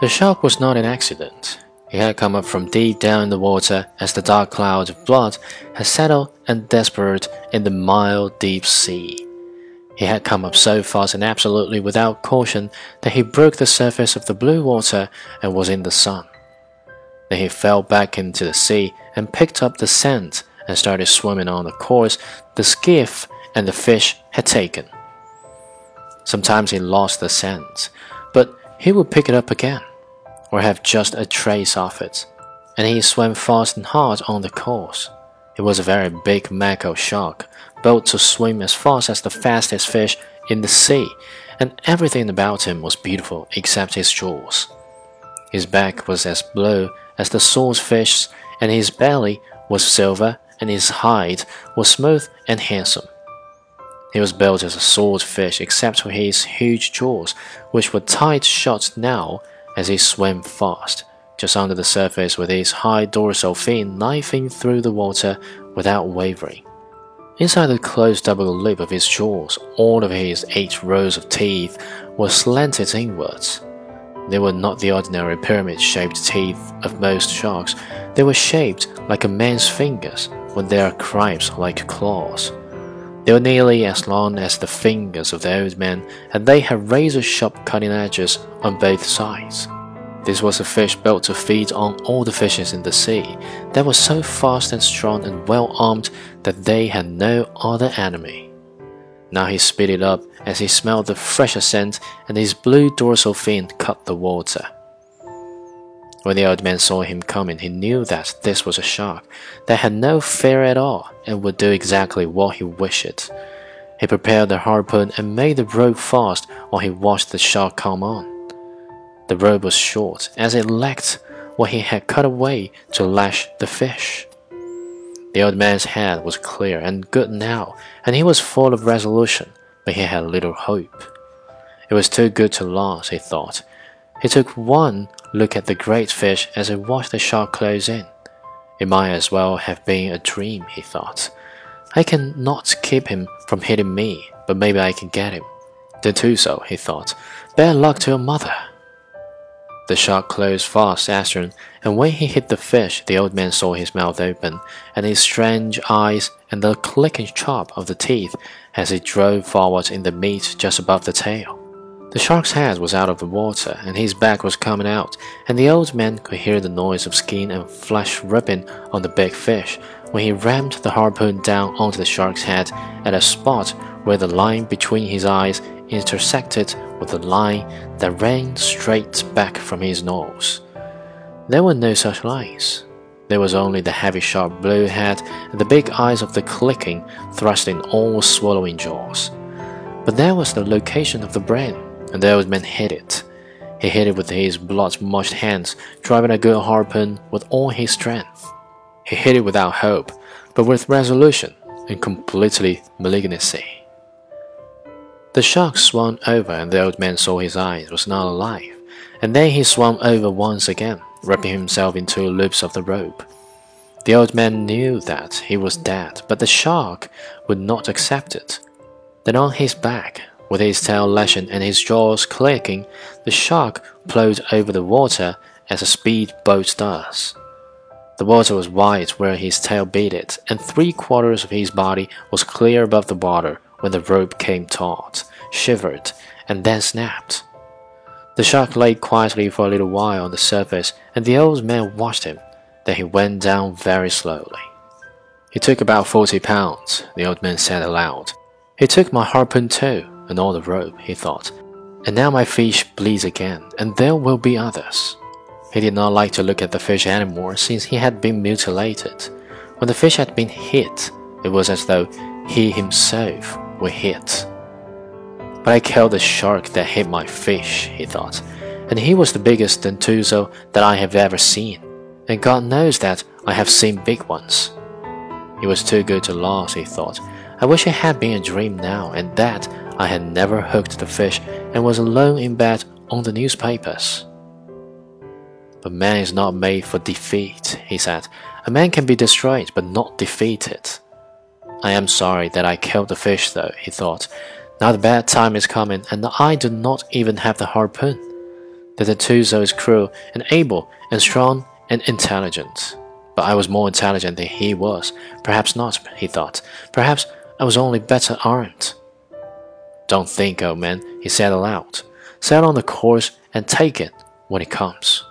The shark was not an accident. He had come up from deep down in the water as the dark cloud of blood had settled and desperate in the mild deep sea. He had come up so fast and absolutely without caution that he broke the surface of the blue water and was in the sun. Then he fell back into the sea and picked up the scent and started swimming on the course the skiff and the fish had taken. Sometimes he lost the scent, but he would pick it up again or have just a trace of it, and he swam fast and hard on the course. It was a very big mako shark, built to swim as fast as the fastest fish in the sea, and everything about him was beautiful except his jaws. His back was as blue as the swordfish's, and his belly was silver, and his hide was smooth and handsome. He was built as a swordfish except for his huge jaws, which were tight shut now as he swam fast, just under the surface with his high dorsal fin knifing through the water without wavering. Inside the closed double lip of his jaws, all of his eight rows of teeth were slanted inwards. They were not the ordinary pyramid shaped teeth of most sharks, they were shaped like a man's fingers with their cripes like claws. They were nearly as long as the fingers of the old man, and they had razor sharp cutting edges on both sides. This was a fish built to feed on all the fishes in the sea, that was so fast and strong and well armed that they had no other enemy. Now he speeded up as he smelled the fresher scent, and his blue dorsal fin cut the water. When the old man saw him coming, he knew that this was a shark that had no fear at all and would do exactly what he wished. He prepared the harpoon and made the rope fast while he watched the shark come on. The rope was short, as it lacked what he had cut away to lash the fish. The old man's head was clear and good now, and he was full of resolution, but he had little hope. It was too good to last, he thought. He took one look at the great fish as it watched the shark close in. It might as well have been a dream, he thought. I can not keep him from hitting me, but maybe I can get him. Then do so, he thought. Bad luck to your mother. The shark closed fast him, and when he hit the fish, the old man saw his mouth open, and his strange eyes, and the clicking chop of the teeth as he drove forward in the meat just above the tail. The shark's head was out of the water, and his back was coming out, and the old man could hear the noise of skin and flesh ripping on the big fish when he rammed the harpoon down onto the shark's head at a spot where the line between his eyes intersected with the line that ran straight back from his nose. There were no such lines. There was only the heavy sharp blue head and the big eyes of the clicking, thrusting, all swallowing jaws. But there was the location of the brain and the old man hit it. He hit it with his blood-mushed hands, driving a good harpoon with all his strength. He hit it without hope, but with resolution and completely malignancy. The shark swam over, and the old man saw his eyes was not alive, and then he swam over once again, wrapping himself in two loops of the rope. The old man knew that he was dead, but the shark would not accept it. Then on his back, with his tail lashing and his jaws clicking, the shark plowed over the water as a speed boat does. The water was white where his tail beat it, and three quarters of his body was clear above the water when the rope came taut, shivered, and then snapped. The shark lay quietly for a little while on the surface, and the old man watched him. Then he went down very slowly. He took about forty pounds, the old man said aloud. He took my harpoon too and all the rope, he thought. And now my fish bleeds again, and there will be others. He did not like to look at the fish anymore since he had been mutilated. When the fish had been hit, it was as though he himself were hit. But I killed the shark that hit my fish, he thought, and he was the biggest dentuso that I have ever seen, and God knows that I have seen big ones. It was too good to lose, he thought. I wish it had been a dream now, and that I had never hooked the fish and was alone in bed on the newspapers. But man is not made for defeat, he said. A man can be destroyed, but not defeated. I am sorry that I killed the fish, though, he thought. Now the bad time is coming, and I do not even have the harpoon. the dentuso is cruel and able and strong and intelligent. But I was more intelligent than he was. Perhaps not, he thought. Perhaps I was only better armed. Don't think, old man, he said aloud. Set on the course and take it when it comes.